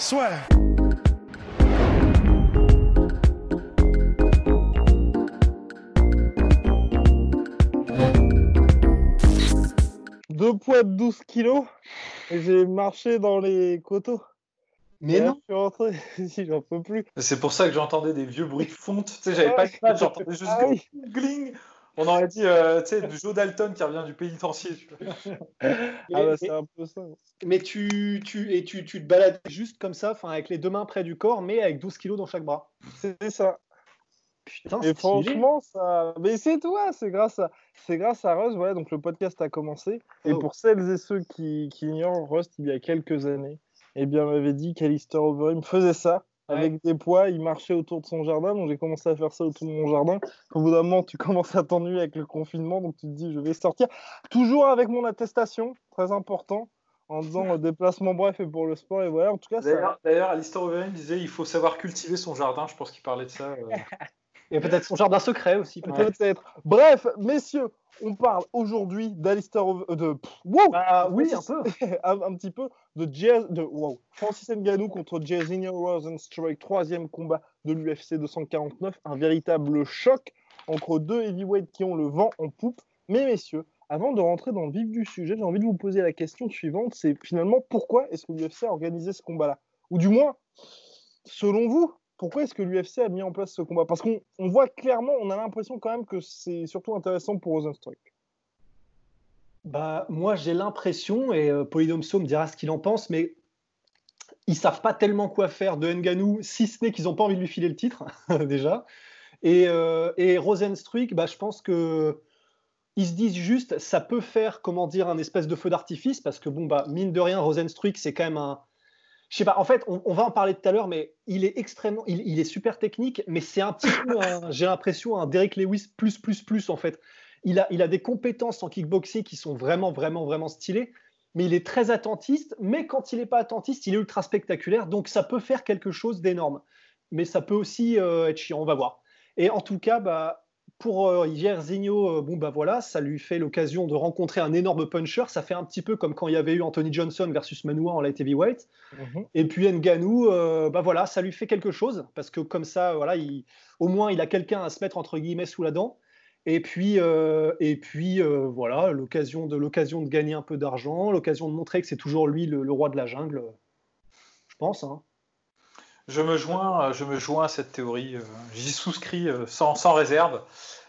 Soit. Deux poids de 12 kilos et j'ai marché dans les coteaux. Mais Et là, non. Je suis rentré, si j'en peux plus. C'est pour ça que j'entendais des vieux bruits de fonte. Tu sais, j'avais pas j'entendais juste Ah oui. gling. On aurait dit, euh, tu sais, du Joe Dalton qui revient du pénitencier. Ah bah Mais- c'est un peu ça. Mais tu, tu, et tu, tu te balades juste comme ça, enfin avec les deux mains près du corps, mais avec 12 kilos dans chaque bras. C'est ça. Putain, Et franchement, ça. Mais c'est toi, c'est grâce à, c'est grâce à Rust. Voilà, donc le podcast a commencé. Et Oh. pour celles et ceux qui, qui ignorent Rust, il y a quelques années, eh bien, m'avait dit qu'Alistair Overeem faisait ça avec des poids. Il marchait autour de son jardin, donc j'ai commencé à faire ça autour de mon jardin. Au bout d'un moment, tu commences à t'ennuyer avec le confinement, donc tu te dis, je vais sortir. Toujours avec mon attestation, très important, en disant euh, déplacement bref et pour le sport. Et voilà, en tout cas, ça. D'ailleurs, d'ailleurs, Alistair Overeem disait il faut savoir cultiver son jardin. Je pense qu'il parlait de ça. euh. Et peut-être son jardin secret aussi. peut-être. Bref, messieurs, on parle aujourd'hui d'Alistair euh, de pff, wow, Bah oui, un peu. un, un petit peu de Jazz de wow. Francis Ngannou contre Jairzinho Rosenstruck, troisième combat de l'UFC 249, un véritable choc entre deux heavyweights qui ont le vent en poupe. Mais messieurs, avant de rentrer dans le vif du sujet, j'ai envie de vous poser la question suivante, c'est finalement pourquoi est-ce que l'UFC a organisé ce combat-là? Ou du moins, selon vous, pourquoi est-ce que l'UFC a mis en place ce combat? Parce qu'on on voit clairement, on a l'impression quand même que c'est surtout intéressant pour Rosenstruck. Bah, moi, j'ai l'impression, et euh, Polydomso me dira ce qu'il en pense, mais ils savent pas tellement quoi faire de Nganou, si ce n'est qu'ils n'ont pas envie de lui filer le titre, déjà. Et, euh, et Rosenstruik, bah, je pense que ils se disent juste, ça peut faire, comment dire, un espèce de feu d'artifice, parce que, bon, bah, mine de rien, Rosenstruik, c'est quand même un. Je sais pas, en fait, on, va en parler tout à l'heure, mais il est extrêmement. Il, est super technique, mais c'est un petit peu, j'ai l'impression, un Derek Lewis plus, plus, plus, en fait. Il a, il a des compétences en kickboxing qui sont vraiment, vraiment, vraiment stylées, mais il est très attentiste. Mais quand il n'est pas attentiste, il est ultra spectaculaire. Donc ça peut faire quelque chose d'énorme. Mais ça peut aussi euh, être chiant, on va voir. Et en tout cas, bah, pour euh, Jairzinho, euh, bon, bah voilà, ça lui fait l'occasion de rencontrer un énorme puncher. Ça fait un petit peu comme quand il y avait eu Anthony Johnson versus Manoa en light heavyweight. Et puis Nganou, euh, bah voilà, ça lui fait quelque chose parce que comme ça, voilà, il, au moins il a quelqu'un à se mettre entre guillemets sous la dent. Et puis, euh, et puis voilà, l'occasion de l'occasion de gagner un peu d'argent, l'occasion de montrer que c'est toujours lui le, le roi de la jungle, je pense. hein. Je me joins, euh, je me joins à cette théorie. euh, J'y souscris euh, sans, sans réserve.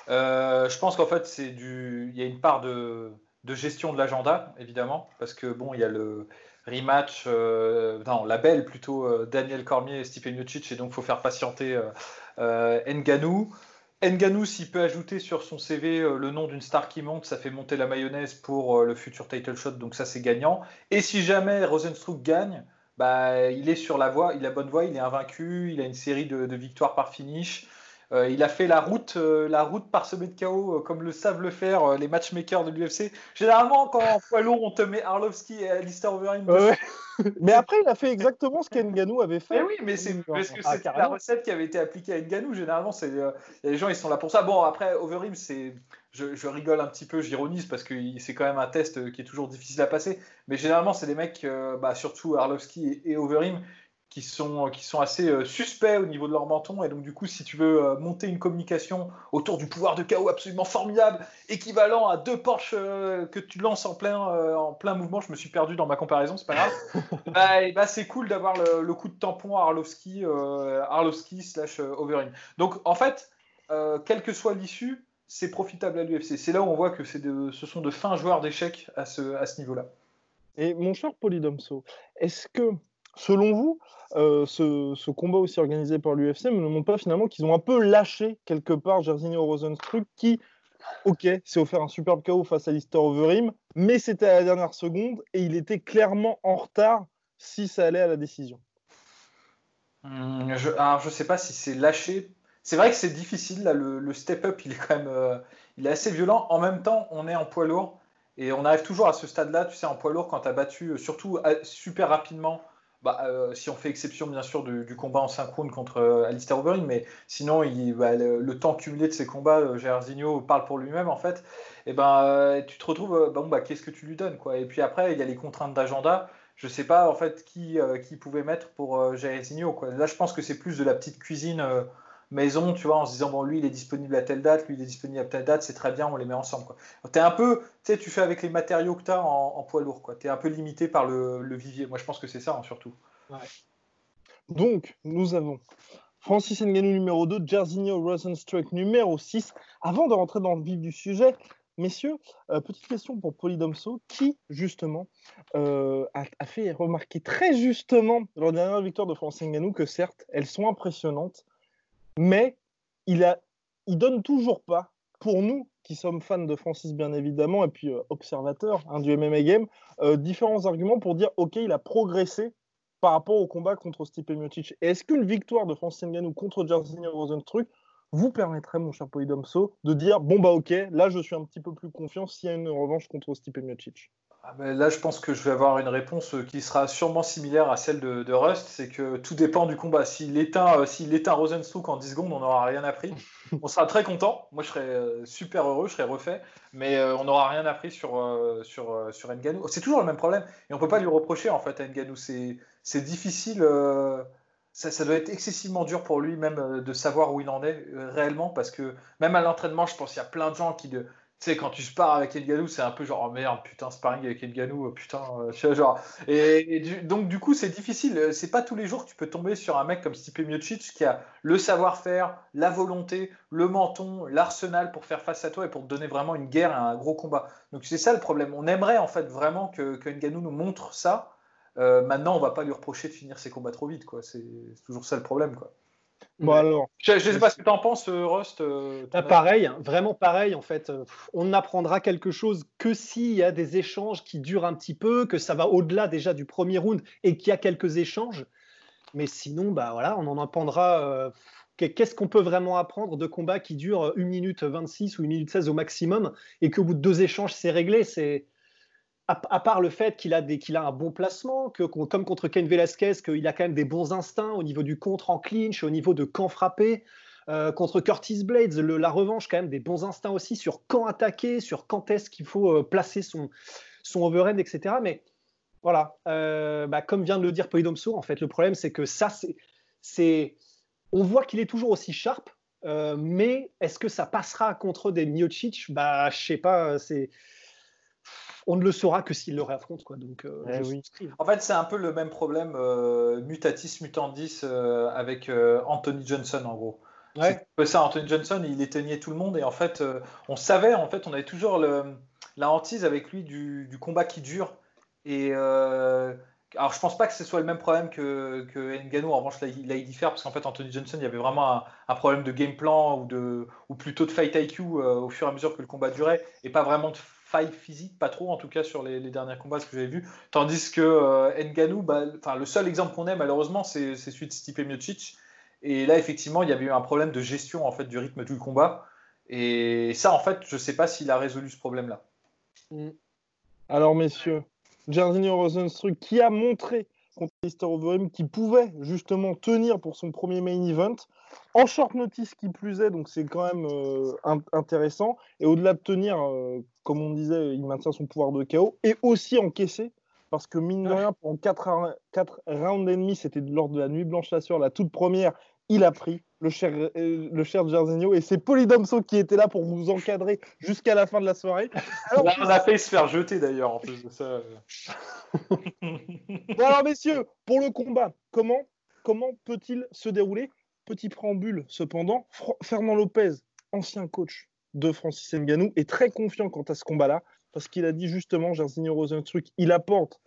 Je pense qu'en fait, c'est du, il y a une part de, de gestion de l'agenda, évidemment, parce que bon, il y a le rematch, non, la belle plutôt, Daniel Cormier et Stipe Miocic, et donc il faut faire patienter Ngannou. Ngannou, s'il peut ajouter sur son CV le nom d'une star qui monte, ça fait monter la mayonnaise pour le futur title shot, donc ça c'est gagnant. Et si jamais Rosenstruck gagne, bah, il est sur la voie, il a bonne voie, il est invaincu, il a une série de, de victoires par finish. Euh, il a fait la route, euh, la route parsemée de chaos, euh, comme le savent le faire les matchmakers de l'UFC. Généralement, quand en poids lourd, on te met Arlovski et Alistair Overeem. Ouais. Mais après, il a fait exactement ce qu'Nganou avait fait. Mais oui, mais c'est parce que Ah, c'est la recette qui avait été appliquée à Ngannou. Généralement, c'est les gens ils sont là pour ça. Bon, après Overeem, c'est je, je rigole un petit peu, j'ironise parce que c'est quand même un test qui est toujours difficile à passer. Mais généralement, c'est des mecs, bah, surtout Arlovski et, et Overeem, qui sont qui sont assez euh, suspects au niveau de leur menton. Et donc du coup, si tu veux euh, monter une communication autour du pouvoir de chaos absolument formidable, équivalent à deux Porsche euh, que tu lances en plein euh, en plein mouvement, je me suis perdu dans ma comparaison, c'est pas grave. bah, et bah, c'est cool d'avoir le, le coup de tampon à Arlovski, euh, Arlovski slash euh, Overeem. Donc en fait, euh, quelle que soit l'issue, c'est profitable à l'UFC. C'est là où on voit que c'est de, ce sont de fins joueurs d'échecs à ce, à ce niveau-là. Et mon cher Polydomso, est-ce que, selon vous, euh, ce, combat aussi organisé par l'UFC ne montre pas finalement qu'ils ont un peu lâché quelque part Jairzinho Rosenstruck qui, ok, s'est offert un superbe KO face à Lister Overeem, mais c'était à la dernière seconde et il était clairement en retard si ça allait à la décision. Hum, je, alors, je sais pas si c'est lâché. C'est vrai que c'est difficile, là, le, step-up, il est quand même euh, il est assez violent. En même temps, on est en poids lourd et on arrive toujours à ce stade-là, tu sais, en poids lourd, quand tu as battu, euh, surtout super rapidement, bah, euh, si on fait exception bien sûr du, combat en synchrone contre euh, Alistair Overeem, mais sinon bah, le, temps cumulé de ces combats, euh, parle pour lui-même en fait. Et ben euh, tu te retrouves, bon bah qu'est-ce que tu lui donnes quoi? Et puis après il y a les contraintes d'agenda. Je sais pas en fait qui, qui pouvait mettre pour Jairzinho quoi. Là je pense que c'est plus de la petite cuisine maison, tu vois, en se disant, bon, lui, il est disponible à telle date, lui, il est disponible à telle date, c'est très bien, on les met ensemble. Tu es un peu, tu sais, tu fais avec les matériaux que tu as en, poids lourd, quoi. Tu es un peu limité par le, vivier. Moi, je pense que c'est ça, hein, surtout. Donc, nous avons Francis Ngannou numéro 2, Jairzinho Rosenstruck numéro 6. Avant de rentrer dans le vif du sujet, messieurs, euh, petite question pour Polydomso, qui, justement, euh, a, fait remarquer très justement, lors de la dernière victoire de Francis Ngannou, que certes, elles sont impressionnantes, mais il, a, il donne toujours pas, pour nous qui sommes fans de Francis bien évidemment, et puis euh, observateurs hein, du MMA Game, euh, différents arguments pour dire ok, il a progressé par rapport au combat contre Stipe Miocic. Est-ce qu'une victoire de Francis Ngannou contre Jairzinho Rosenstruck vous permettrait, mon cher Polydomso, de dire bon bah ok, là je suis un petit peu plus confiant s'il y a une revanche contre Stipe Miocic ah ben là, je pense que je vais avoir une réponse qui sera sûrement similaire à celle de, Rust. C'est que tout dépend du combat. S'il éteint, euh, s'il éteint Rosenstruck en 10 secondes, on n'aura rien appris. On sera très content. Moi, je serais euh, super heureux, je serais refait. Mais euh, on n'aura rien appris sur, sur, sur Nganou. C'est toujours le même problème. Et on ne peut pas lui reprocher, en fait, à Nganou. C'est difficile. Ça, ça, doit être excessivement dur pour lui, même, de savoir où il en est réellement. Parce que même à l'entraînement, je pense qu'il y a plein de gens qui. Tu sais, quand tu spares avec Nganou, c'est un peu genre, oh merde, putain, sparring avec Nganou, euh, putain, euh, tu vois, genre. Et, donc, du coup, c'est difficile. C'est pas tous les jours que tu peux tomber sur un mec comme Stipe Miocic qui a le savoir-faire, la volonté, le menton, l'arsenal pour faire face à toi et pour te donner vraiment une guerre et un gros combat. Donc, c'est ça le problème. On aimerait, en fait, vraiment que, que nous montre ça. Euh, maintenant, on va pas lui reprocher de finir ses combats trop vite, quoi. C'est toujours ça le problème, quoi. Bon alors, je ne sais pas ce que tu en penses, euh, Rust. Euh, ah, pareil, vraiment pareil. En fait, on n'apprendra quelque chose que s'il y a des échanges qui durent un petit peu, que ça va au-delà déjà du premier round et qu'il y a quelques échanges. Mais sinon, bah voilà, on en apprendra. Qu'est-ce qu'on peut vraiment apprendre de combats qui durent 1 minute 26 ou 1 minute 16 au maximum et qu'au bout de deux échanges, c'est réglé? C'est à, part le fait qu'il a, a un bon placement, que, comme contre Ken Velasquez, qu'il a quand même des bons instincts au niveau du contre en clinch, au niveau de quand frapper. Euh, contre Curtis Blades, la revanche, quand même des bons instincts aussi sur quand attaquer, sur quand est-ce qu'il faut euh, placer son, son overhand, etc. Mais voilà, euh, bah, comme vient de le dire Polydomso, en fait, le problème, c'est que ça, c'est. On voit qu'il est toujours aussi sharp, mais est-ce que ça passera contre des Miocic? Bah, je sais pas, c'est on ne le saura que s'il le réaffronte. Quoi. Donc, euh, eh En fait, c'est un peu le même problème euh, mutatis mutandis euh, avec Anthony Johnson, en gros. Ouais. C'est ça, Anthony Johnson, il éteignait tout le monde et en fait, on savait, en fait, on avait toujours la hantise avec lui du, combat qui dure. Et alors, je pense pas que ce soit le même problème que, que Ngannou. En revanche, là, il, diffère parce qu'en fait, Anthony Johnson, il y avait vraiment un, problème de game plan ou, de, ou plutôt de fight IQ au fur et à mesure que le combat durait et pas vraiment de faille physique, pas trop en tout cas sur les, derniers combats, ce que j'avais vu. Tandis que euh, Nganou, bah, le seul exemple qu'on ait malheureusement, c'est celui de Stipe Miocic. Et là, effectivement, il y avait eu un problème de gestion en fait du rythme du combat. Et ça, en fait, je ne sais pas s'il a résolu ce problème-là. Mm. Alors, messieurs, Jairzinho Rosenstruck qui a montré contre Lister qui pouvait justement tenir pour son premier main event en short notice qui plus est, donc c'est quand même euh, intéressant. Et au-delà de tenir, euh, comme on disait, il maintient son pouvoir de chaos et aussi encaisser. Parce que mine de rien, pendant 4, 4 rounds et demi, c'était lors de la nuit blanche la la toute première, il a pris le cher, euh, le cher Jairzinho et c'est Polydomso qui était là pour vous encadrer jusqu'à la fin de la soirée. Alors, on a fait se faire jeter d'ailleurs en plus de ça. bon alors messieurs, pour le combat, comment, comment peut-il se dérouler? Petit préambule, cependant, Fernand Lopez, ancien coach de Francis Ngannou, est très confiant quant à ce combat-là, parce qu'il a dit justement, Jairzinho Rosenstruck, il apporte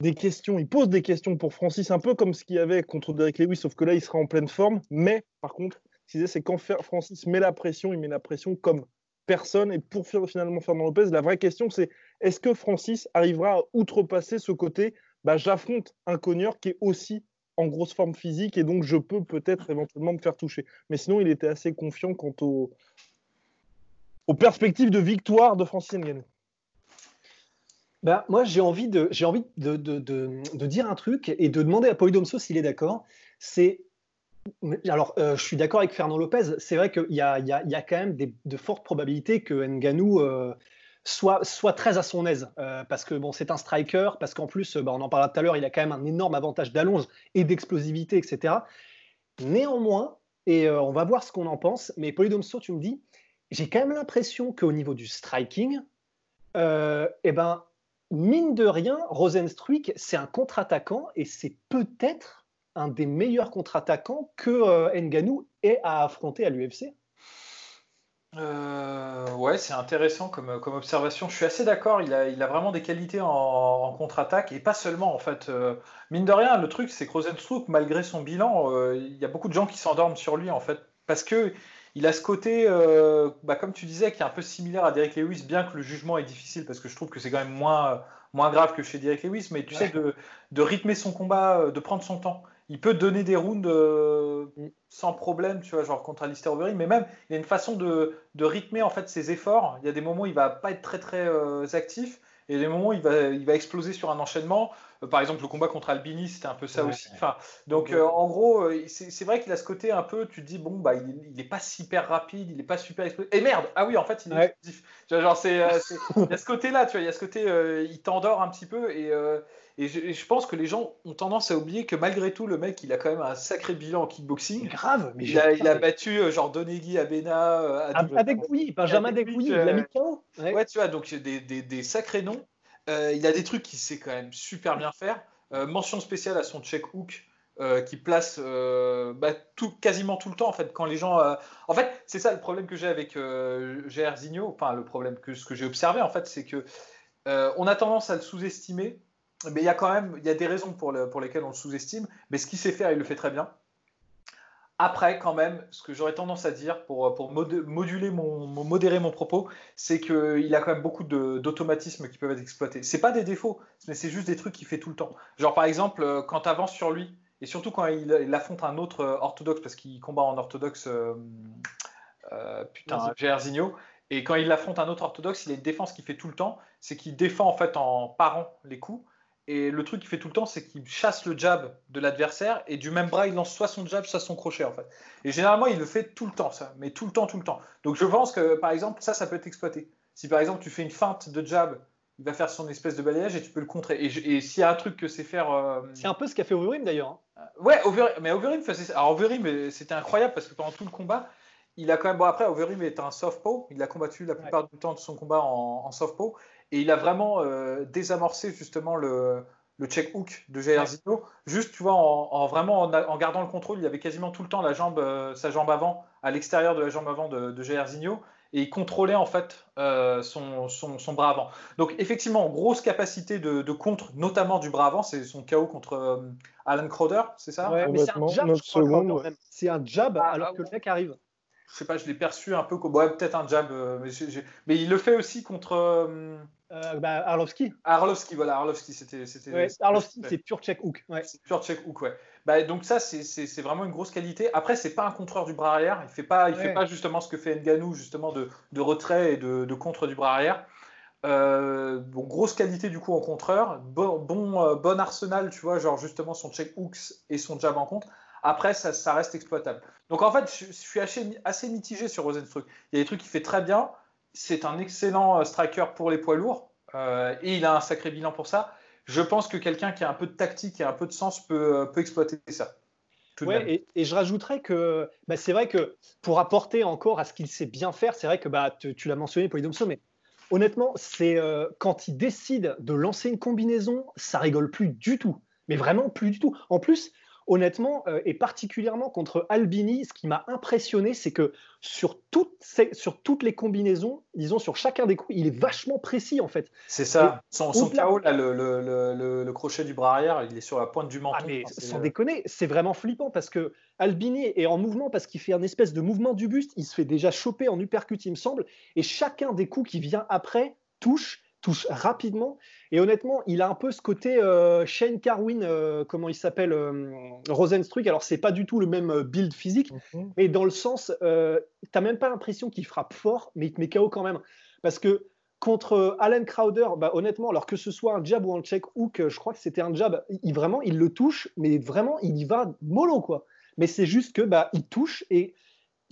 des questions, il pose des questions pour Francis, un peu comme ce qu'il y avait contre Derek Lewis, sauf que là, il sera en pleine forme. Mais, par contre, c'est quand Francis met la pression, il met la pression comme personne. Et pour finalement Fernand Lopez, la vraie question, c'est est-ce que Francis arrivera à outrepasser ce côté bah, j'affronte un cogneur qui est aussi en grosse forme physique et donc je peux peut-être éventuellement me faire toucher. Mais sinon, il était assez confiant quant aux perspectives de victoire de Francis Ngannou. Ben, moi, j'ai envie, de, j'ai envie de, de, de, dire un truc et de demander à Polydomso s'il est d'accord. C'est alors, euh, je suis d'accord avec Fernand Lopez. C'est vrai qu'il y, y, y a, quand même de fortes probabilités que Nganou euh, soit, soit très à son aise. Euh, parce que bon, c'est un striker, parce qu'en plus, bah, on en parlait tout à l'heure, il a quand même un énorme avantage d'allonge et d'explosivité, etc. Néanmoins, et on va voir ce qu'on en pense, mais Polydomso, tu me dis, j'ai quand même l'impression qu'au niveau du striking, eh ben, mine de rien, Rosenstruik, c'est un contre-attaquant et c'est peut-être un des meilleurs contre-attaquants que euh, Nganou ait à affronter à l'UFC. Euh, ouais, c'est intéressant comme, observation. Je suis assez d'accord. Il a, il a vraiment des qualités en, contre-attaque et pas seulement en fait. Euh, mine de rien, le truc c'est que Rosenstruck, malgré son bilan, euh, il y a beaucoup de gens qui s'endorment sur lui en fait parce que il a ce côté, euh, bah, comme tu disais, qui est un peu similaire à Derek Lewis, bien que le jugement est difficile, parce que je trouve que c'est quand même moins, moins grave que chez Derek Lewis, mais tu sais, de, de, rythmer son combat, euh, de prendre son temps. Il peut donner des rounds euh, mm. sans problème, tu vois, genre contre Alistair Overeem, mais même, il y a une façon de, de, rythmer en fait ses efforts. Il y a des moments où il va pas être très très actif, et des moments où il va, il va exploser sur un enchaînement. Euh, par exemple, le combat contre Albini, c'était un peu ça aussi. Enfin, donc, euh, en gros, euh, c'est vrai qu'il a ce côté un peu, tu te dis, bon, bah, il, il est pas super rapide, il est pas super explosif. Et merde, ah oui, en fait, il est explosif. Genre, c'est, il y a ce côté-là, tu vois, il y a ce côté, il t'endort un petit peu et. Et je, pense que les gens ont tendance à oublier que malgré tout, le mec, il a quand même un sacré bilan en kickboxing. Grave, mais il a, il a battu genre Donegui, Abena. Avec oui, Benjamin Degouilly, il l'a mis KO. Ouais. tu vois, donc des, des, des sacrés noms. Il a des trucs qu'il sait quand même super bien faire. Euh, mention spéciale à son check hook. Euh, qui place euh, bah, tout, quasiment tout le temps en fait quand les gens en fait c'est ça le problème que j'ai avec Zigno enfin le problème que ce que j'ai observé en fait c'est que on a tendance à le sous-estimer mais il y a quand même il y a des raisons pour, pour lesquelles on le sous-estime mais ce qu'il sait faire il le fait très bien après, quand même, ce que j'aurais tendance à dire pour, pour moduler mon, modérer mon propos, c'est qu'il a quand même beaucoup d'automatismes qui peuvent être exploités. C'est pas des défauts, mais c'est juste des trucs qu'il fait tout le temps. Genre, par exemple, euh, quand tu avances sur lui, et surtout quand il, affronte un autre euh, orthodoxe, parce qu'il combat en orthodoxe, euh, euh, putain, Gerzinho, et quand il affronte un autre orthodoxe, il a une défense qu'il fait tout le temps, c'est qu'il défend en fait en parant les coups, et le truc qu'il fait tout le temps, c'est qu'il chasse le jab de l'adversaire et du même bras, il lance soit son jab, soit son crochet en fait. Et généralement, il le fait tout le temps, ça, mais tout le temps, tout le temps. Donc je pense que par exemple, ça, ça peut être exploité. Si par exemple tu fais une feinte de jab, il va faire son espèce de balayage et tu peux le contrer. Et, s'il y a un truc que c'est faire. Euh, c'est un peu ce qu'a fait Overeem d'ailleurs. Hein. Ouais, mais Overeem faisait ça. Alors Overeem, c'était incroyable parce que pendant tout le combat, il a quand même. Bon, après, Overeem est un softpaw. Il a combattu la plupart du temps de son combat en, en softpaw. Et il a vraiment euh, désamorcé justement le, le check hook de Jair Zino. Juste, tu vois, en, vraiment en, gardant le contrôle, il avait quasiment tout le temps la jambe, euh, sa jambe avant, à l'extérieur de la jambe avant de, de Jair Zino. Et il contrôlait en fait euh, son, son, bras avant. Donc effectivement, grosse capacité de, contre, notamment du bras avant. C'est son KO contre Alan Crowder, c'est ça? Mais c'est un jab, C'est un jab ah, alors ah que le mec arrive je sais pas, je l'ai perçu un peu comme ouais, peut-être un jab, euh, mais, mais, il le fait aussi contre. Euh, euh, bah, Arlovski. Arlovski, voilà, Arlovski, c'était. Ouais, Arlovski, c'est pure check hook. Ouais. C'est pure check hook, ouais. Bah, donc ça, c'est vraiment une grosse qualité. Après, c'est pas un contreur du bras arrière. Il fait pas, il fait pas justement ce que fait Nganou, justement de, de retrait et de, de, contre du bras arrière. bon, grosse qualité du coup en contreur, bon, bon, bon arsenal, tu vois, genre justement son check hooks et son jab en contre. Après, ça, reste exploitable. Donc en fait, je, suis assez, mitigé sur Rosenstruck. Il y a des trucs qu'il fait très bien. C'est un excellent euh, striker pour les poids lourds. Euh, et il a un sacré bilan pour ça. Je pense que quelqu'un qui a un peu de tactique et un peu de sens peut, euh, exploiter ça. Ouais, et, je rajouterais que bah, c'est vrai que pour apporter encore à ce qu'il sait bien faire, c'est vrai que bah, tu, l'as mentionné, Polydomso, mais honnêtement, c'est quand il décide de lancer une combinaison, ça rigole plus du tout. Mais vraiment plus du tout. En plus, honnêtement, euh, et particulièrement contre Albini, ce qui m'a impressionné, c'est que sur toutes, sur toutes les combinaisons, disons sur chacun des coups, il est vachement précis en fait. C'est ça. son, son KO, là, le, le, le, crochet du bras arrière, il est sur la pointe du menton. Ah, mais sans déconner, c'est vraiment flippant parce que Albini est en mouvement parce qu'il fait un espèce de mouvement du buste, il se fait déjà choper en uppercut, il me semble, et chacun des coups qui vient après touche touche rapidement. Et honnêtement, il a un peu ce côté euh, Shane Carwin, euh, comment il s'appelle, euh, Rosenstruck. Alors, c'est pas du tout le même euh, build physique, mhm. mais dans le sens, tu n'as même pas l'impression qu'il frappe fort, mais il te met KO quand même. Parce que contre Alan Crowder, bah, honnêtement, alors que ce soit un jab ou un check hook, je crois que c'était un jab, il, vraiment, il le touche, mais vraiment, il y va mollo, quoi. Mais c'est juste que bah, il touche et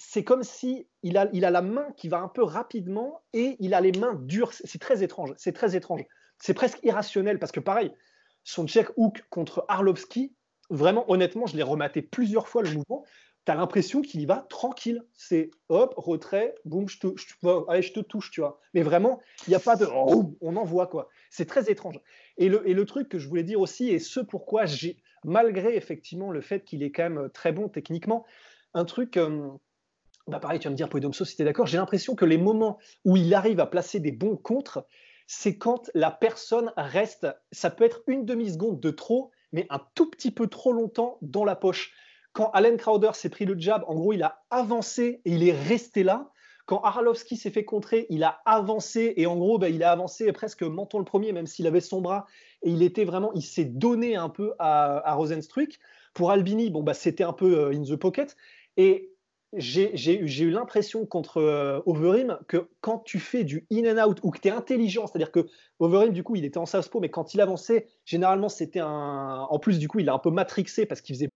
c'est comme si il a, il a la main qui va un peu rapidement et il a les mains dures. C'est très étrange. C'est très étrange. C'est presque irrationnel parce que pareil, son check hook contre Arlovski, vraiment honnêtement, je l'ai rematé plusieurs fois le mouvement. Tu as l'impression qu'il y va tranquille. C'est hop, retrait, boum, je te, allez, je te touche, tu vois. Mais vraiment, il n'y a pas de oh, on envoie quoi. C'est très étrange. Et le, et le truc que je voulais dire aussi, et ce pourquoi j'ai, malgré effectivement le fait qu'il est quand même très bon techniquement, un truc. Euh, bah pareil, tu vas me dire, Poidomso, si tu es d'accord, j'ai l'impression que les moments où il arrive à placer des bons contres, c'est quand la personne reste, ça peut être une demi-seconde de trop, mais un tout petit peu trop longtemps dans la poche. Quand Allen Crowder s'est pris le jab, en gros, il a avancé et il est resté là. Quand Arlovski s'est fait contrer, il a avancé et en gros, bah, il a avancé presque menton le premier, même s'il avait son bras et il était vraiment, il s'est donné un peu à, à Rosenstruck. Pour Albini, bon, bah, c'était un peu euh, in the pocket. Et j'ai eu l'impression contre euh, que quand tu fais du in and out ou que tu es intelligent, c'est-à-dire que Overeem, du coup, il était en southpaw, mais quand il avançait, généralement, c'était un. En plus, du coup, il a un peu matrixé parce qu'il faisait.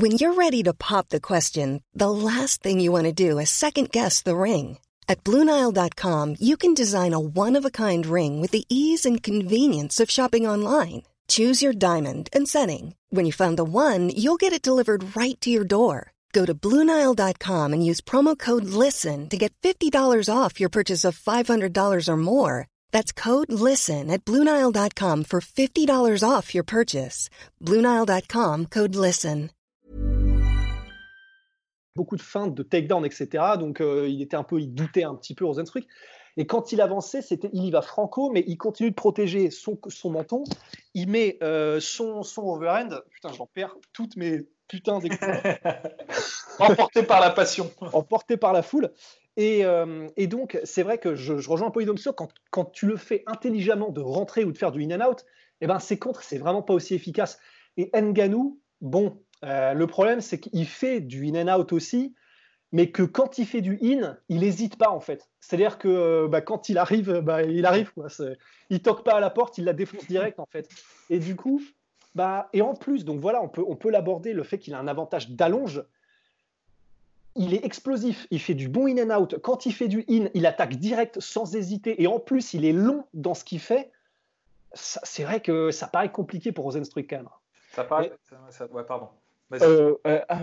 When you're ready to pop the question, the last thing you want to do is second guess the ring. At Bluenile.com, you can design a one of a kind ring with the ease and convenience of shopping online. Choose your diamond and setting. When you find the one, you'll get it delivered right to your door. Go to Bluenile.com and use promo code LISTEN to get $50 off your purchase of $500 or more. That's code LISTEN at Bluenile.com for $50 off your purchase. Bluenile.com code LISTEN. Beaucoup de feintes, de takedown, etc. Donc euh, il était un peu, il doutait un petit peu trucs. Et quand il avançait, c'était, il y va franco, mais il continue de protéger son, son menton. Il met euh, son, son overhand. Putain, j'en perds toutes mes putains. Emporté par la passion. Emporté par la foule. Et, euh, et donc, c'est vrai que je, je rejoins un peu quand, quand tu le fais intelligemment de rentrer ou de faire du in and out, eh ben, c'est contre, c'est vraiment pas aussi efficace. Et Nganou, bon, euh, le problème, c'est qu'il fait du in and out aussi, mais que quand il fait du in, il n'hésite pas en fait. C'est-à-dire que euh, bah, quand il arrive, bah, il arrive. Quoi. Il toque pas à la porte, il la défonce direct en fait. Et du coup, bah, et en plus, donc voilà, on peut, on peut l'aborder, le fait qu'il a un avantage d'allonge. Il est explosif, il fait du bon in and out. Quand il fait du in, il attaque direct sans hésiter. Et en plus, il est long dans ce qu'il fait. C'est vrai que ça paraît compliqué pour Rosenstruck quand même. Ça paraît. Ouais, pardon. Euh, euh, ah,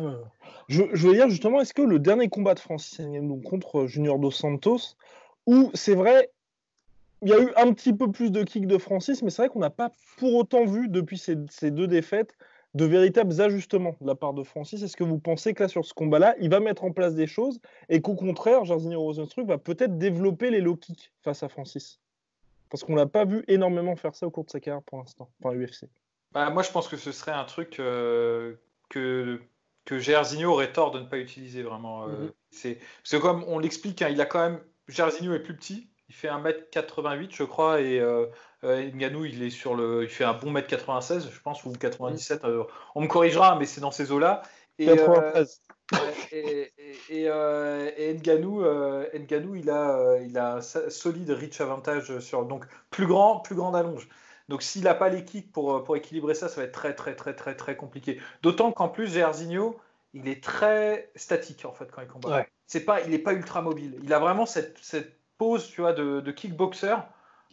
je, veux dire justement, est-ce que le dernier combat de Francis Ngannou contre Junior Dos Santos, où c'est vrai, il y a eu un petit peu plus de kick de Francis, mais c'est vrai qu'on n'a pas pour autant vu depuis ces, deux défaites de véritables ajustements de la part de Francis. Est-ce que vous pensez que là, sur ce combat-là, il va mettre en place des choses et qu'au contraire, Jairzinho Rosenstruck va peut-être développer les low kicks face à Francis? Parce qu'on l'a pas vu énormément faire ça au cours de sa carrière pour l'instant, par UFC. Bah, moi, je pense que ce serait un truc euh, que, que aurait tort de ne pas utiliser vraiment. Euh, mhm. c'est Parce que comme on l'explique, hein, il a quand même. Gersigno est plus petit, il fait 1m88 je crois, et euh, euh Nganou il est sur le. il fait un bon 1m96 je pense, ou 97, mhm. on me corrigera, mais c'est dans ces eaux-là. Et, 93. Euh, et, et, et Nganou, il a, il a un solide reach avantage sur donc plus grand, plus grande allonge. Donc s'il n'a pas les kicks pour, euh, pour équilibrer ça, ça va être très très très très très compliqué. D'autant qu'en plus, Gersigno, il est très statique en fait quand il combat. C'est pas, il n'est pas ultra mobile. Il a vraiment cette, cette pose, tu vois, de, de, kickboxer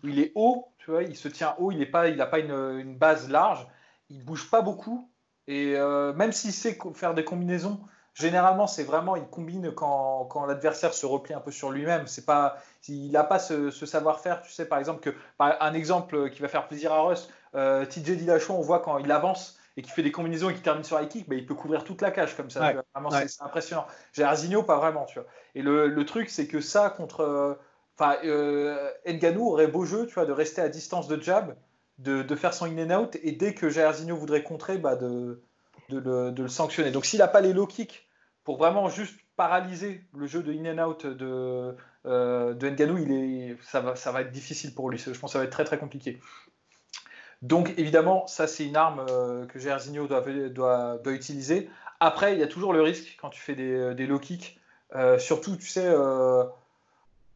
où il est haut, tu vois, il se tient haut, il n'a pas, il pas une, une, base large, il bouge pas beaucoup et euh, même s'il sait faire des combinaisons, généralement, c'est vraiment, il combine quand, quand l'adversaire se replie un peu sur lui-même. C'est pas, il n'a pas ce, savoir-faire. Tu sais, par exemple, que, un exemple qui va faire plaisir à Russ, euh, TJ Dillashaw, on voit quand il avance et qui fait des combinaisons et qui termine sur high kick, bah, il peut couvrir toute la cage comme ça. Vraiment, c'est impressionnant. J'ai pas vraiment, tu vois. Et le, le truc, c'est que ça, contre. Enfin, euh, Nganou aurait beau jeu, tu vois, de rester à distance de jab, de, de faire son in and out, et dès que Jairzinho voudrait contrer, bah, de, de, le, de le sanctionner. Donc, s'il n'a pas les low kicks pour vraiment juste paralyser le jeu de in and out de, euh, de Nganou, il est, ça, va, être difficile pour lui. Je pense que ça va être très très compliqué. Donc évidemment, ça c'est une arme euh, que Jairzinho doit, doit, utiliser. Après, il y a toujours le risque quand tu fais des, low kicks. Euh, surtout, tu sais,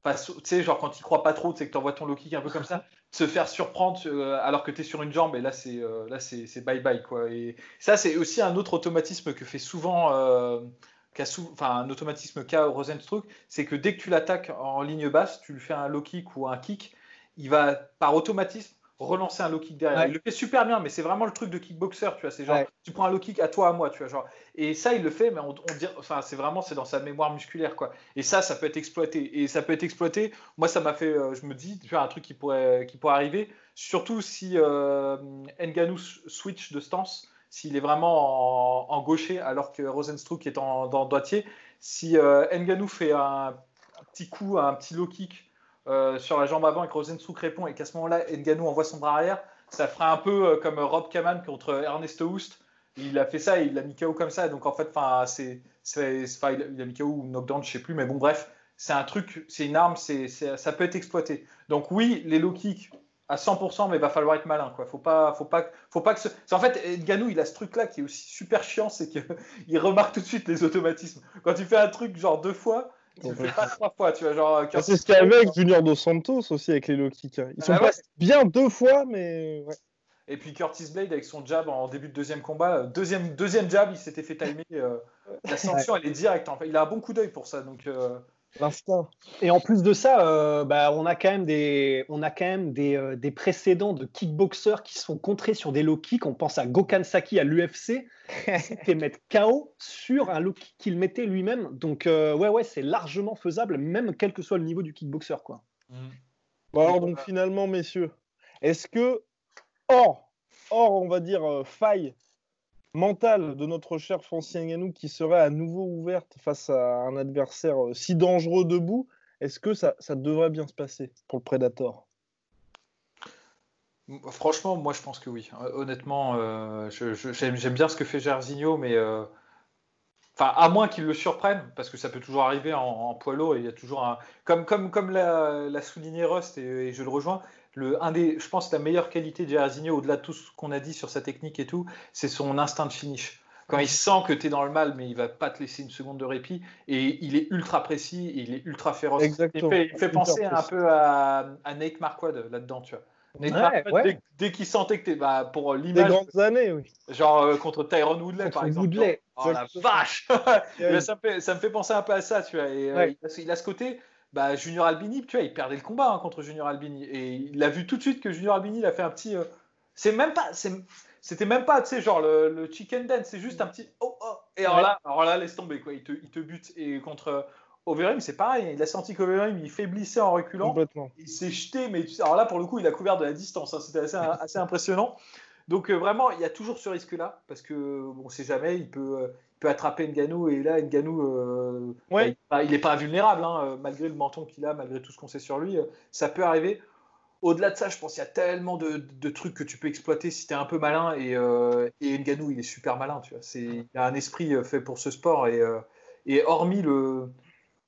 tu sais, genre quand il croit pas trop, tu sais que tu envoies ton low kick un peu comme ça, se faire surprendre alors que tu es sur une jambe, et là c'est là c'est bye bye quoi. Et ça c'est aussi un autre automatisme que fait souvent, enfin un automatisme qu'a Rosenstruck, c'est que dès que tu l'attaques en ligne basse, tu lui fais un low kick ou un kick, il va par automatisme relancer un low kick derrière. Il le fait super bien, mais c'est vraiment le truc de kickboxer, tu vois. C'est genre, tu prends un low kick à toi, à moi, tu vois. Genre. Et ça, il le fait, mais on, dit, enfin, c'est vraiment, c'est dans sa mémoire musculaire, quoi. Et ça, ça peut être exploité. Et ça peut être exploité. Moi, ça m'a fait, euh, je me dis, tu vois, un truc qui pourrait, qui pourrait arriver, surtout si euh, Nganou switch de stance, s'il est vraiment en, gaucher, alors que Rosenstruck est en, dans droitier. Si euh, fait un petit coup, un petit low kick euh, sur la jambe avant et que Rosenstruck répond et qu'à ce moment-là, Nganou envoie son bras arrière, ça fera un peu euh, comme Rob Kaman contre Ernesto Houst. Il a fait ça il a mis KO comme ça. Donc en fait, c'est, il a mis KO ou knockdown, je sais plus, mais bon, bref, c'est un truc, c'est une arme, c'est, ça peut être exploité. Donc oui, les low kicks à 100%, mais il va falloir être malin. Quoi. Faut pas, faut pas, faut pas que ce... En fait, Nganou, il a ce truc-là qui est aussi super chiant, c'est qu'il remarque tout de suite les automatismes. Quand tu fais un truc genre deux fois, tu fais pas trois fois, tu vois, genre. Euh, c'est ce qu'il y avait avec Junior Dos Santos aussi avec les low kicks. Hein. Ils sont ah pas bien deux fois, mais. Et puis Curtis Blade avec son jab en début de deuxième combat, euh, deuxième, deuxième jab, il s'était fait timer. Euh, la sanction, elle est directe. En fait. Il a un bon coup d'œil pour ça. Donc, L'instinct. Et en plus de ça, euh, bah, on a quand même des, on a quand même des, euh, des, précédents de kickboxers qui sont contrés sur des low kicks. On pense à Gokan Saki à l'UFC, qui mettre KO sur un low kick qu'il mettait lui-même. Donc euh, ouais, ouais, c'est largement faisable, même quel que soit le niveau du kickboxer, quoi. Mm. Bon alors donc finalement, messieurs, est-ce que hors, hors, on va dire faille mentale de notre cher Francis Ngannou qui serait à nouveau ouverte face à un adversaire euh, si dangereux debout, est-ce que ça, devrait bien se passer pour le Predator? Franchement, moi je pense que oui. Honnêtement, euh, j'aime bien ce que fait Jairzinho, mais euh, à moins qu'il le surprenne, parce que ça peut toujours arriver en, poids lourd, et il y a toujours un. Comme l'a souligné Rust, et, je le rejoins, le, un des, je pense la meilleure qualité de Jairzinho, au-delà de tout ce qu'on a dit sur sa technique et tout, c'est son instinct de finish. Quand il sent que tu es dans le mal, mais il va pas te laisser une seconde de répit, et il est ultra précis, il est ultra féroce. Exactement. Il fait, penser un peu à, Nate Marquardt là-dedans, tu vois. Nate Marquardt, dès, qu'il sentait que tu bah, pour l'image. Des grandes années, oui. Genre euh, contre Tyron Woodley, par exemple. Woodley. Oh la vache ça, me fait, ça, me fait, penser un peu à ça, tu vois. Et, euh, il, a, ce côté, bah, Junior Albini, tu vois, il perdait le combat hein, contre Junior Albini. Et il a vu tout de suite que Junior Albini, il a fait un petit. Euh, c'est même pas. C'était même pas, tu sais, genre le, chicken dance, c'est juste un petit. Oh, oh. Et alors là, alors là, laisse tomber, quoi. Il te, il te bute. Et contre Overeem, c'est pareil. Il a senti qu'Overeem, il faiblissait en reculant. Complètement. Il s'est jeté, mais alors là, pour le coup, il a couvert de la distance. Hein. C'était assez, assez impressionnant. Donc, euh, vraiment, il y a toujours ce risque-là, parce que on ne sait jamais, il peut, euh, peut attraper Nganou et là Nganou euh, ouais. bah, il n'est pas invulnérable hein, euh, malgré le menton qu'il a malgré tout ce qu'on sait sur lui euh, ça peut arriver au-delà de ça je pense qu'il y a tellement de, trucs que tu peux exploiter si tu es un peu malin et, et Nganou il est super malin tu vois il a un esprit fait pour ce sport et, et hormis le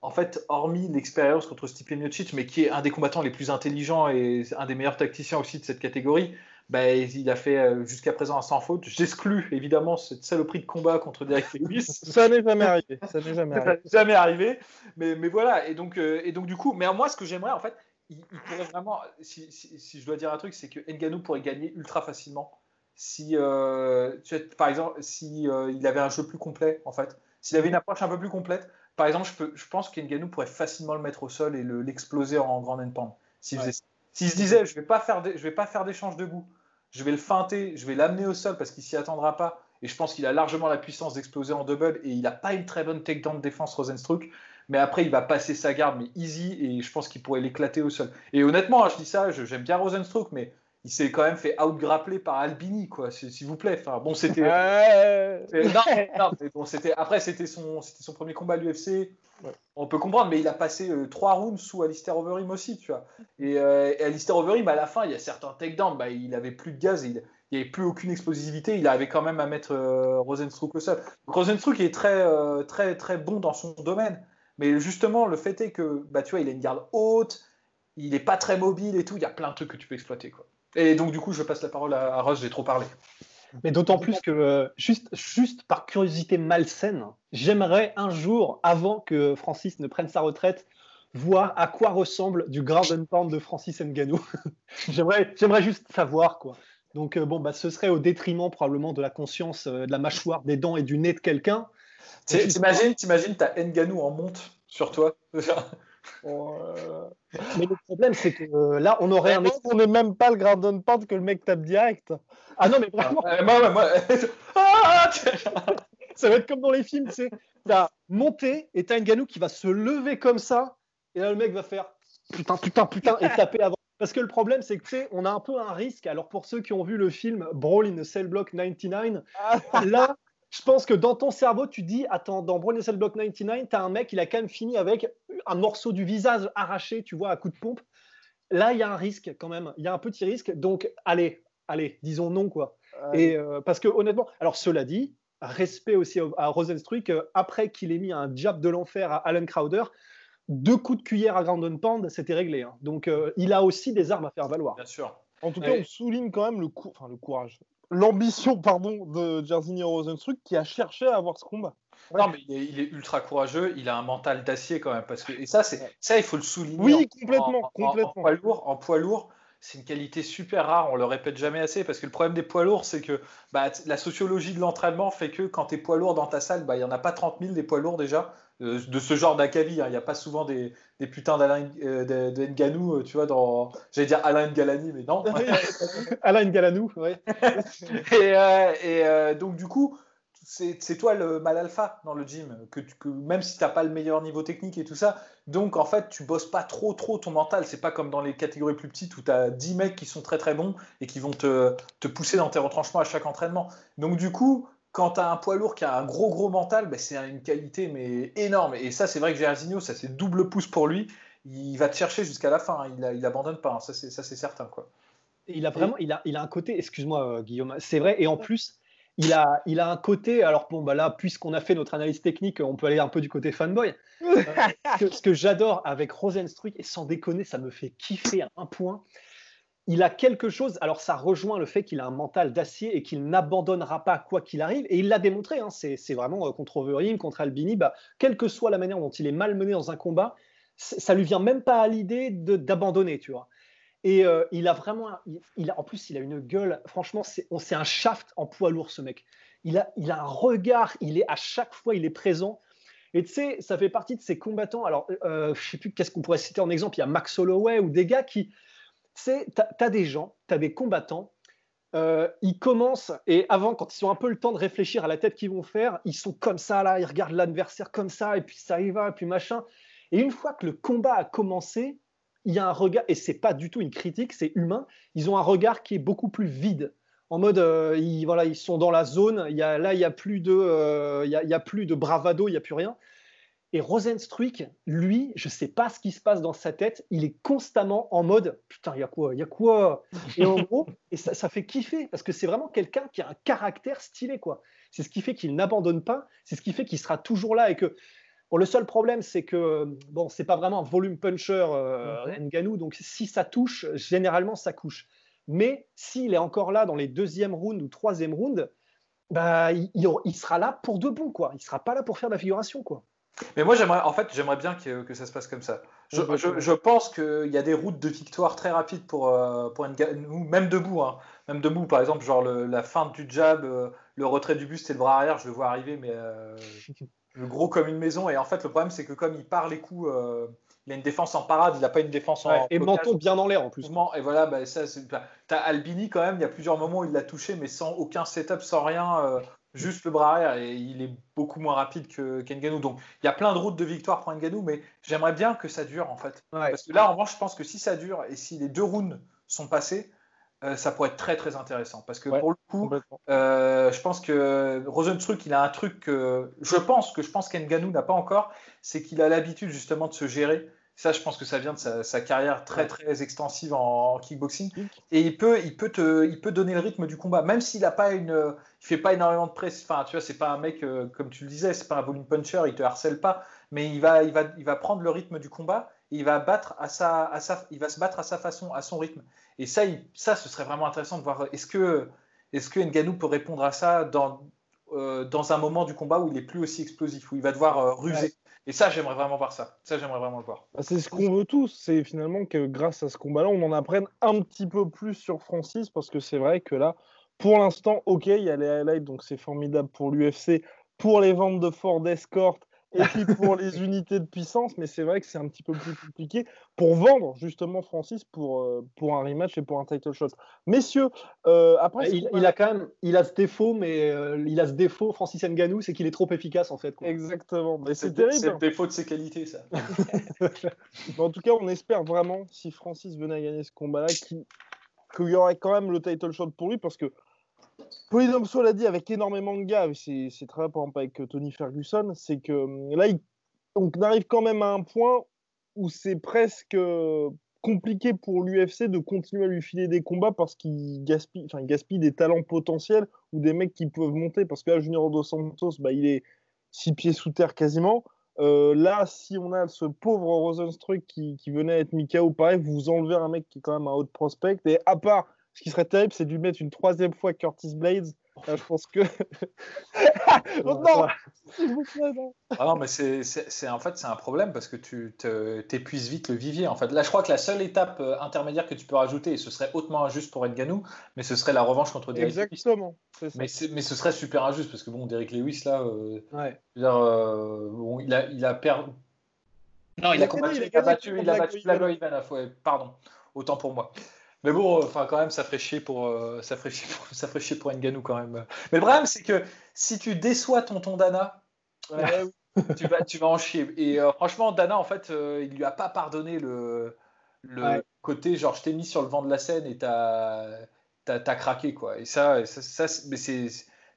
en fait, hormis l'expérience contre Stipe Miocic, mais qui est un des combattants les plus intelligents et un des meilleurs tacticiens aussi de cette catégorie, bah, il a fait euh, jusqu'à présent un sans faute. J'exclus évidemment cette saloperie de combat contre Derek Lewis. ça n'est jamais arrivé. Ça n'est jamais arrivé. jamais arrivé. Mais, mais voilà. Et donc, euh, et donc du coup, mais moi, ce que j'aimerais en fait, il, pourrait vraiment, si, si, je dois dire un truc, c'est que Nganou pourrait gagner ultra facilement si, euh, par exemple, si il avait un jeu plus complet en fait, s'il avait une approche un peu plus complète. Par exemple, je, peux, je pense pourrait facilement le mettre au sol et l'exploser en grand end S'il ouais. S'il se disait, je je vais pas faire d'échange debout, je vais le feinter, je vais l'amener au sol parce qu'il s'y attendra pas, et je pense qu'il a largement la puissance d'exploser en double, et il n'a pas une très bonne takedown de défense Rosenstruck, mais après il va passer sa garde, mais easy, et je pense qu'il pourrait l'éclater au sol. Et honnêtement, hein, je dis ça, j'aime bien Rosenstruck, mais il s'est quand même fait out-grappler par Albini, quoi, s'il vous plaît. Enfin, bon, c'était. non, bon, c'était. Après, c'était son, c'était son premier combat à l'UFC. On peut comprendre, mais il a passé euh, trois rounds sous Alistair Overeem aussi, tu vois. Et, euh, Alistair Overeem, à la fin, il y a certains takedowns, bah, il avait plus de gaz, il n'y avait plus aucune explosivité, il avait quand même à mettre euh, Rosenstruck au sol. Donc, Rosenstruck est très, euh, très, très bon dans son domaine, mais justement, le fait est que, bah, tu vois, il a une garde haute, il n'est pas très mobile et tout, il y a plein de trucs que tu peux exploiter, quoi. Et donc, du coup, je passe la parole à, à Ross, j'ai trop parlé. Mais d'autant plus que, euh, juste, juste par curiosité malsaine, j'aimerais un jour, avant que Francis ne prenne sa retraite, voir à quoi ressemble du ground and pound de Francis Nganou. j'aimerais, j'aimerais juste savoir, quoi. Donc, euh, bon, bah, ce serait au détriment probablement de la conscience, euh, de la mâchoire, des dents et du nez de quelqu'un. T'imagines, t'imagines, t'as Nganou en monte sur toi. Euh, mais le problème, c'est que euh, là, on aurait un. On n'est même pas le ground and pound que le mec tape direct. Ah non, mais vraiment. moi, moi, ah, ça va être comme dans les films, tu sais. T'as monté et t'as Nganou qui va se lever comme ça, et là, le mec va faire putain, putain, putain, et taper avant. Parce que le problème, c'est que tu sais, on a un peu un risque. Alors, pour ceux qui ont vu le film Brawl in a Cell Block 99, là, je pense que dans ton cerveau, tu dis Attends, dans Cell Block 99, tu as un mec, il a quand même fini avec un morceau du visage arraché, tu vois, à coup de pompe. Là, il y a un risque quand même. Il y a un petit risque. Donc, allez, allez, disons non, quoi. Et euh, parce que honnêtement, alors cela dit, respect aussi à Rosenstruck, euh, après qu'il ait mis un jab de l'enfer à Alan Crowder, deux coups de cuillère à Ground and Pound, c'était réglé. Hein. Donc, euh, il a aussi des armes à faire valoir. Bien sûr. En tout cas, on souligne quand même le, cou- enfin, le courage, l'ambition, pardon, de Jairzinho Rosenstruck qui a cherché à avoir ce combat. Non, mais il est, il est ultra courageux. Il a un mental d'acier quand même, parce que et ça, c'est ça, il faut le souligner. Oui, en- complètement, en- en- complètement. En, poids lourd, en poids lourd, c'est une qualité super rare. On le répète jamais assez, parce que le problème des poids lourds, c'est que bah, la sociologie de l'entraînement fait que quand tu es poids lourd dans ta salle, bah, il y en a pas 30 000 des poids lourds déjà de ce genre d'Akavi. hein. Il n'y a pas souvent des, des putains d'Alain euh, euh, tu vois, dans j'allais dire Alain Galani, mais non. Alain Galanou, ouais. Et, euh, et, euh, donc, du coup, c'est c'est toi le mal alpha dans le gym, que, tu- que même si tu n'as pas le meilleur niveau technique et tout ça, donc en fait, tu bosses pas trop, trop ton mental. C'est pas comme dans les catégories plus petites où tu as 10 mecs qui sont très, très bons et qui vont te, te pousser dans tes retranchements à chaque entraînement. Donc, du coup, quand tu as un poids lourd qui a un gros, gros mental, ben, c'est une qualité mais énorme. Et ça, c'est vrai que Jairzinho, ça c'est double pouce pour lui. Il va te chercher jusqu'à la fin. hein. Il, a- il abandonne pas. hein. Ça, c'est certain. Quoi. Il a vraiment, il a, il a un côté, excuse-moi euh, Guillaume, c'est vrai, et en plus, il a, il a un côté, alors bon, bah là, puisqu'on a fait notre analyse technique, on peut aller un peu du côté fanboy. Euh, ce que, ce que j'adore avec Rosenstruck, et sans déconner, ça me fait kiffer à un point, il a quelque chose, alors ça rejoint le fait qu'il a un mental d'acier et qu'il n'abandonnera pas quoi qu'il arrive, et il l'a démontré, hein, c'est vraiment euh, contre Overeem, contre Albini, bah, quelle que soit la manière dont il est malmené dans un combat, ça lui vient même pas à l'idée d'abandonner, tu vois. Et euh, il a vraiment, il, en plus, il a une gueule. Franchement, c'est un shaft en poids lourd, ce mec. Il a, il a un regard. Il est à chaque fois, il est présent. Et tu sais, ça fait partie de ces combattants. Alors, euh, je sais plus qu'est-ce qu'on pourrait citer en exemple. Il y a Max Holloway ou des gars qui, tu sais, t'as as des gens, t'as des combattants. euh, ils commencent et avant, quand ils ont un peu le temps de réfléchir à la tête qu'ils vont faire, ils sont comme ça là, ils regardent l'adversaire comme ça et puis ça y va et puis machin. Et une fois que le combat a commencé, il y a un regard, et c'est pas du tout une critique, c'est humain, ils ont un regard qui est beaucoup plus vide. En mode, euh, ils, voilà, ils sont dans la zone, il y a, là, il n'y a, plus de, euh, il y a, y plus de bravado, il n'y a plus rien. Et Rosenstruck, lui, je sais pas ce qui se passe dans sa tête, il est constamment en mode putain, il y a quoi, il y a quoi Et en gros, et ça, ça fait kiffer parce que c'est vraiment quelqu'un qui a un caractère stylé quoi. C'est ce qui fait qu'il n'abandonne pas, c'est ce qui fait qu'il sera toujours là et que bon, le seul problème c'est que bon, c'est pas vraiment un volume puncher euh, Ngannou, donc si ça touche, généralement ça couche. Mais s'il est encore là dans les deuxième rounds ou troisième rounds, bah, il sera là pour de bon quoi. Il sera pas là pour faire de la figuration quoi. Mais moi, j'aimerais, en fait, j'aimerais bien que, que ça se passe comme ça. Je, je- je pense qu'il y a des routes de victoire très rapides pour, euh, pour Ngannou, même debout. hein. Même debout, par exemple, genre le- la fin du jab, euh, le retrait du buste et le bras arrière, je le vois arriver, mais euh, le gros comme une maison. Et en fait, le problème, c'est que comme il part les coups, euh, il a une défense en parade, il n'a pas une défense en. Ouais, et blocage. menton bien en l'air en plus. Et voilà, bah, ça, c'est- t'as Albini quand même, il y a plusieurs moments où il l'a touché, mais sans aucun setup, sans rien. Juste le bras arrière et il est beaucoup moins rapide que qu'Enganou. Donc il y a plein de routes de victoire pour Nganou, mais j'aimerais bien que ça dure en fait. Parce que là, en revanche, je pense que si ça dure et si les deux rounds sont passés, euh, ça pourrait être très très intéressant. Parce que pour le coup, euh, je pense que Rosenstruck, il a un truc que je pense que je pense n'a pas encore, c'est qu'il a l'habitude justement de se gérer. Ça, je pense que ça vient de sa, carrière très très extensive en, kickboxing. Et il peut, il peut te, il peut donner le rythme du combat, même s'il a pas une, il fait pas énormément de presse. Enfin, tu vois, c'est pas un mec euh, comme tu le disais, c'est pas un volume puncher, il te harcèle pas, mais il va, il va, il va prendre le rythme du combat. Et il va battre à sa, à sa, il va se battre à sa façon, à son rythme. Et ça, ça, ce serait vraiment intéressant de voir. Est-ce que, est-ce que Nganou peut répondre à ça dans, euh, dans un moment du combat où il est plus aussi explosif, où il va devoir euh, ruser. Et ça, j'aimerais vraiment voir ça. Ça, j'aimerais vraiment le voir. Bah, c'est ce qu'on veut tous. C'est finalement que grâce à ce combat-là, on en apprenne un petit peu plus sur Francis, parce que c'est vrai que là, pour l'instant, ok, il y a les highlights, donc c'est formidable pour l'UFC, pour les ventes de Ford Escort et puis pour les unités de puissance, mais c'est vrai que c'est un petit peu plus compliqué pour vendre justement Francis pour, euh, pour un rematch et pour un title shot. Messieurs, euh, après. Il, a quand même il a ce défaut, mais euh, il a ce défaut, Francis Nganou, c'est qu'il est trop efficace en fait. Exactement. Mais c'est terrible. C'est le défaut de ses qualités, ça. en tout cas, on espère vraiment, si Francis venait à gagner ce combat-là, qu'il y aurait quand même le title shot pour lui parce que Polydomso l'a dit avec énormément de gars, c'est très par exemple avec Tony Ferguson, c'est que hum, là, on arrive quand même à un point où c'est presque compliqué pour l'UFC de continuer à lui filer des combats parce qu'il gaspille, enfin, gaspille des talents potentiels ou des mecs qui peuvent monter. Parce que là, Junior Dos Santos, bah, il est six pieds sous terre quasiment. Euh, là, si on a ce pauvre Rosenstruck qui, venait être Mikao, pareil, vous enlevez un mec qui est quand même un haut prospect. Et à part ce qui serait terrible, c'est de lui mettre une troisième fois Curtis Blades. je pense que. oh, non S'il vous plaît, non ah non, mais c'est en fait c'est un problème parce que tu t'épuises vite le vivier. En fait, là, je crois que la seule étape euh, intermédiaire que tu peux rajouter, et ce serait hautement injuste pour Edganou, mais ce serait la revanche contre Derek Exactement. Mais, mais, ce serait super injuste parce que bon, Derek Lewis là, euh, ouais. dire, euh, bon, il a il a perdu. Non, il, a, combattu, il, a, battu, il a battu pardon, autant pour moi. Mais bon, enfin, quand même, ça ferait chier pour, euh, ça ferait chier pour, ça ferait chier pour Nganou quand même. Mais le problème, c'est que si tu déçois tonton Dana, tu, vas, tu vas en chier. Et euh, franchement, Dana, en fait, euh, il lui a pas pardonné le, le côté genre, je t'ai mis sur le vent de la scène et t'as as, craqué, quoi. Et ça, ça, mais c'est.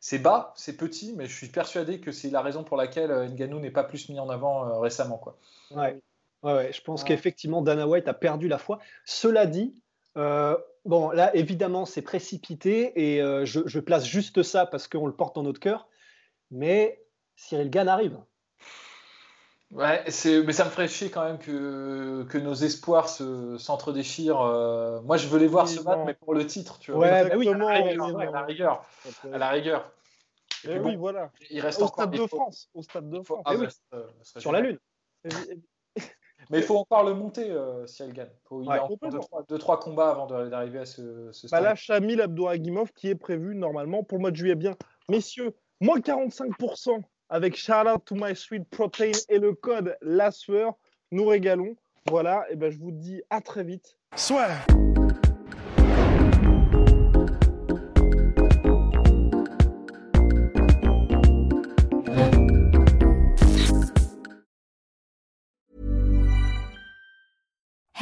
C'est bas, c'est petit, mais je suis persuadé que c'est la raison pour laquelle Nganou n'est pas plus mis en avant récemment. Quoi. Ouais. Ouais, je pense qu'effectivement, Dana White a perdu la foi. Cela dit, euh, bon, là, évidemment, c'est précipité et euh, je, place juste ça parce qu'on le porte dans notre cœur. Mais Cyril Gann arrive. Ouais, mais ça me ferait chier quand même que, que nos espoirs s'entre-déchirent. Euh, moi, je veux les voir se battre, mais pour le titre, tu vois. Ouais, bah oui, à la rigueur. À la rigueur. Et oui, voilà. Il reste au Stade de France. Au Stade de France. Ah, oui. Sur la Lune. Mais il faut encore le monter, euh, si elle gagne. il a encore 2-3 combats avant d'arriver à ce, ce stade. Bah là, Shamil Abdouragimov qui est prévu normalement pour le mois de juillet. Bien, messieurs, moins 45% avec Shout Out to My Sweet Protein et le code La Sueur. Nous régalons. Voilà, et ben je vous dis à très vite. Soit.